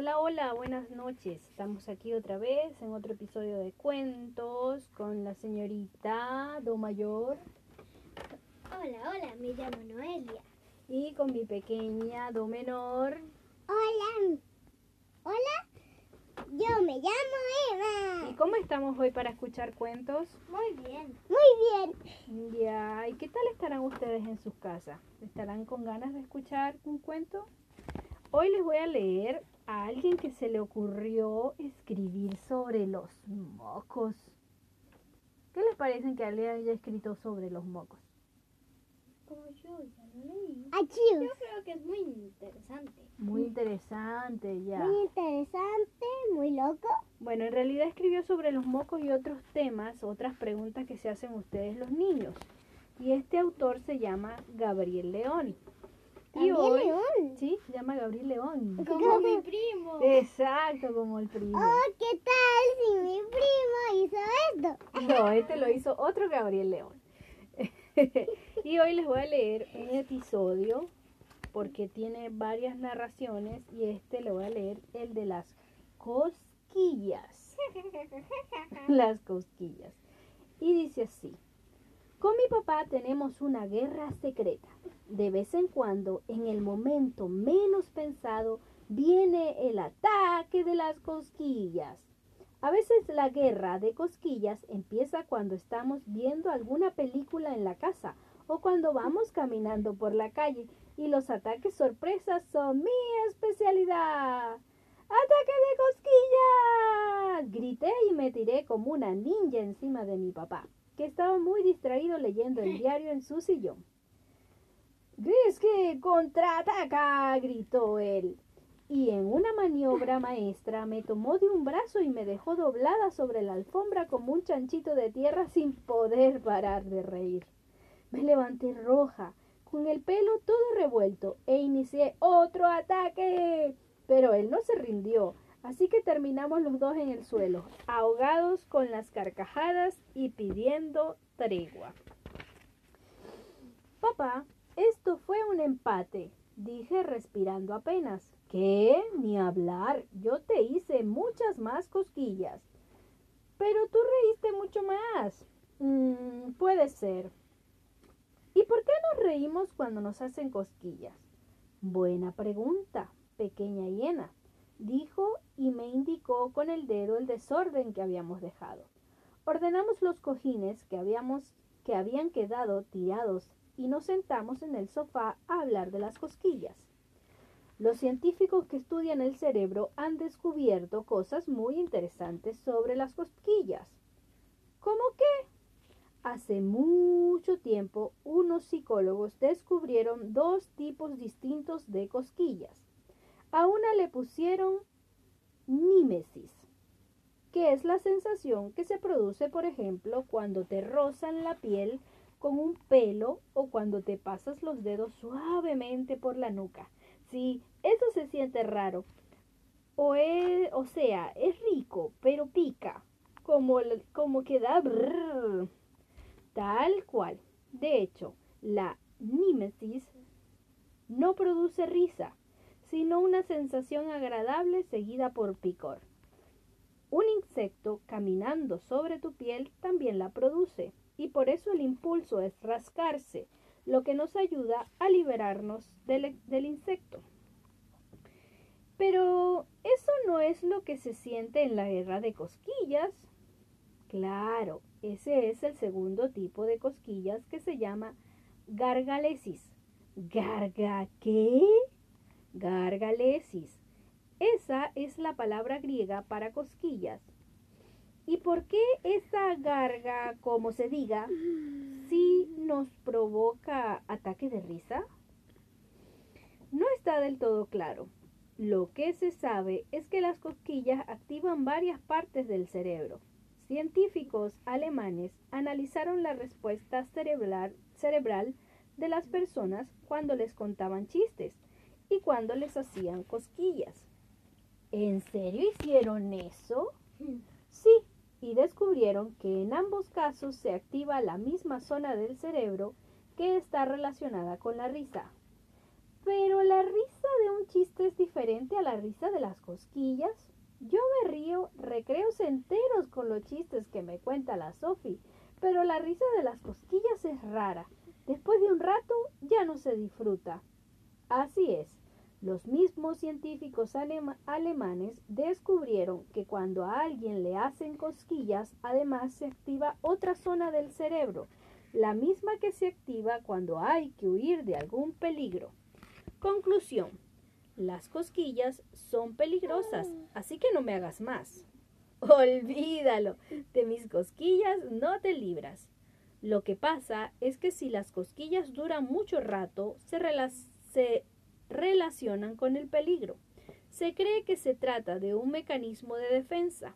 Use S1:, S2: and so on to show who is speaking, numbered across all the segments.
S1: Hola, hola, buenas noches. Estamos aquí otra vez en otro episodio de cuentos con la señorita Do Mayor
S2: Hola, hola, me llamo Noelia.
S1: y con mi pequeña Do Menor.
S2: Hola. Hola. Yo me llamo
S1: ¿Y
S2: Eva.
S1: cómo estamos hoy para escuchar cuentos?
S2: Muy bien. Muy bien.
S1: Ya, ¿y qué tal estarán ustedes en sus casas? ¿Estarán con ganas de escuchar un cuento? Hoy les voy a leer a alguien que se le ocurrió escribir sobre los mocos. ¿Qué les parece que alguien haya escrito sobre los mocos?
S2: Como yo ya lo leí.
S3: Achíos.
S2: Yo creo que es muy interesante.
S1: Muy interesante, ya.
S3: Muy interesante, muy loco.
S1: Bueno, en realidad escribió sobre los mocos y otros temas, otras preguntas que se hacen ustedes los niños. Y este autor se llama Gabriel León. Y
S3: Gabriel
S1: hoy,
S3: León.
S1: sí, se llama Gabriel León.
S2: Como mi primo.
S1: Exacto, como el primo.
S3: Oh, ¿qué tal si mi primo hizo esto?
S1: No, este lo hizo otro Gabriel León. y hoy les voy a leer un episodio porque tiene varias narraciones y este le voy a leer el de las cosquillas. las cosquillas. Y dice así. Con mi papá tenemos una guerra secreta. De vez en cuando, en el momento menos pensado, viene el ataque de las cosquillas. A veces la guerra de cosquillas empieza cuando estamos viendo alguna película en la casa o cuando vamos caminando por la calle y los ataques sorpresas son mi especialidad. ¡Ataque de cosquillas! Grité y me tiré como una ninja encima de mi papá, que estaba muy distraído leyendo el diario en su sillón. ¡Grisky contraataca! gritó él y en una maniobra maestra me tomó de un brazo y me dejó doblada sobre la alfombra como un chanchito de tierra sin poder parar de reír. Me levanté roja, con el pelo todo revuelto, e inicié otro ataque. Pero él no se rindió, así que terminamos los dos en el suelo, ahogados con las carcajadas y pidiendo tregua. Papá, esto fue un empate, dije respirando apenas. ¿Qué? Ni hablar. Yo te hice muchas más cosquillas. Pero tú reíste mucho más. Mm, puede ser. ¿Y por qué nos reímos cuando nos hacen cosquillas? Buena pregunta, pequeña hiena, dijo y me indicó con el dedo el desorden que habíamos dejado. Ordenamos los cojines que habíamos que habían quedado tirados y nos sentamos en el sofá a hablar de las cosquillas. Los científicos que estudian el cerebro han descubierto cosas muy interesantes sobre las cosquillas. ¿Cómo qué? Hace mucho tiempo unos psicólogos descubrieron dos tipos distintos de cosquillas. A una le pusieron nímesis, que es la sensación que se produce, por ejemplo, cuando te rozan la piel con un pelo o cuando te pasas los dedos suavemente por la nuca. Sí, eso se siente raro. O, es, o sea, es rico, pero pica. Como, como que da brrr. Tal cual. De hecho, la nímesis no produce risa, sino una sensación agradable seguida por picor. Un insecto caminando sobre tu piel también la produce, y por eso el impulso es rascarse, lo que nos ayuda a liberarnos del, insecto. Pero eso no es lo que se siente en la guerra de cosquillas. Claro, ese es el segundo tipo de cosquillas que se llama gargalesis. ¿Garga qué? Gargalesis. Esa es la palabra griega para cosquillas. ¿Y por qué esa garga, como se diga, sí nos provoca ataque de risa? No está del todo claro. Lo que se sabe es que las cosquillas activan varias partes del cerebro. Científicos alemanes analizaron la respuesta cerebral de las personas cuando les contaban chistes y cuando les hacían cosquillas. ¿En serio hicieron eso? Sí, y descubrieron que en ambos casos se activa la misma zona del cerebro que está relacionada con la risa. Pero la risa de un chiste es diferente a la risa de las cosquillas. Yo me río recreos enteros con los chistes que me cuenta la Sophie, pero la risa de las cosquillas es rara. Después de un rato ya no se disfruta. Así es. Los mismos científicos alemanes descubrieron que cuando a alguien le hacen cosquillas, además se activa otra zona del cerebro, la misma que se activa cuando hay que huir de algún peligro. Conclusión. Las cosquillas son peligrosas, así que no me hagas más. Olvídalo, de mis cosquillas no te libras. Lo que pasa es que si las cosquillas duran mucho rato, se, se relacionan con el peligro. Se cree que se trata de un mecanismo de defensa,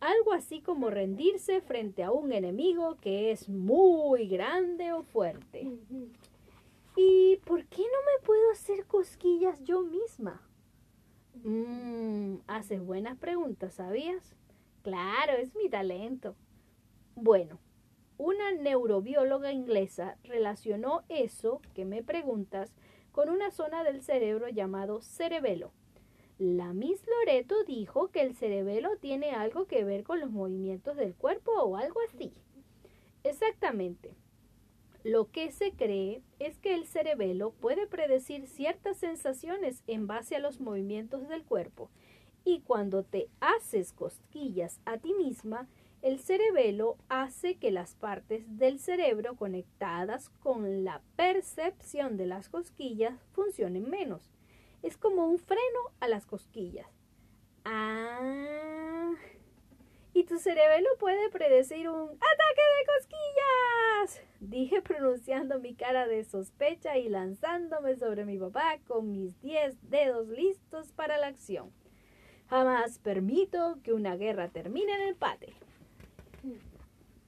S1: algo así como rendirse frente a un enemigo que es muy grande o fuerte. ¿Y por qué no me puedo hacer cosquillas yo misma? Mmm, haces buenas preguntas, ¿sabías? Claro, es mi talento. Bueno, una neurobióloga inglesa relacionó eso que me preguntas con una zona del cerebro llamado cerebelo. La Miss Loreto dijo que el cerebelo tiene algo que ver con los movimientos del cuerpo o algo así. Exactamente. Lo que se cree es que el cerebelo puede predecir ciertas sensaciones en base a los movimientos del cuerpo y cuando te haces cosquillas a ti misma, el cerebelo hace que las partes del cerebro conectadas con la percepción de las cosquillas funcionen menos. Es como un freno a las cosquillas. Ah. Y tu cerebelo puede predecir un ataque de cosquillas. Dije pronunciando mi cara de sospecha y lanzándome sobre mi papá con mis diez dedos listos para la acción. Jamás permito que una guerra termine en empate.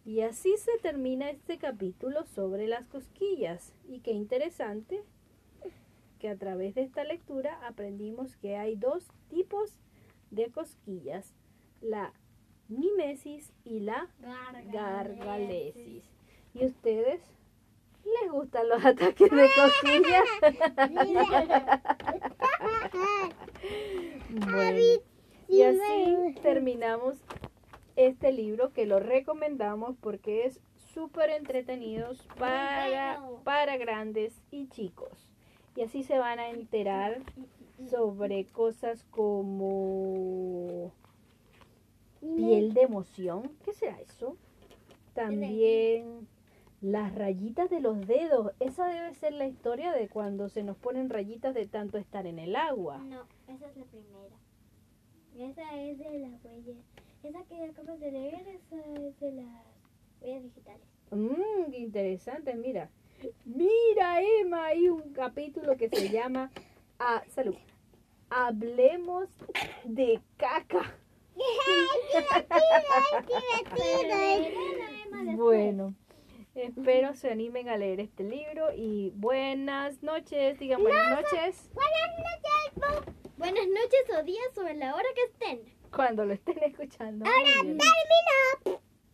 S1: Y así se termina este capítulo sobre las cosquillas. Y qué interesante que a través de esta lectura aprendimos que hay dos tipos de cosquillas, la mimesis y la gargalesis. ¿Y ustedes les gustan los ataques de cosquillas? bueno, y así terminamos este libro que lo recomendamos porque es súper entretenido para, para grandes y chicos. Y así se van a enterar sobre cosas como piel de emoción. ¿Qué será eso? También las rayitas de los dedos. Esa debe ser la historia de cuando se nos ponen rayitas de tanto estar en el agua.
S2: No, esa es la primera. Esa es de las huellas. Esa que acabas de leer, esa es de las huellas digitales.
S1: Mmm, qué interesante, mira. Mira, Emma, hay un capítulo que se llama ah, Salud. Hablemos de caca. bueno, espero se animen a leer este libro y buenas noches, digan buenas noches.
S2: Buenas noches. Buenas noches o días o en la hora que estén
S1: cuando lo estén escuchando.
S3: Ahora terminó.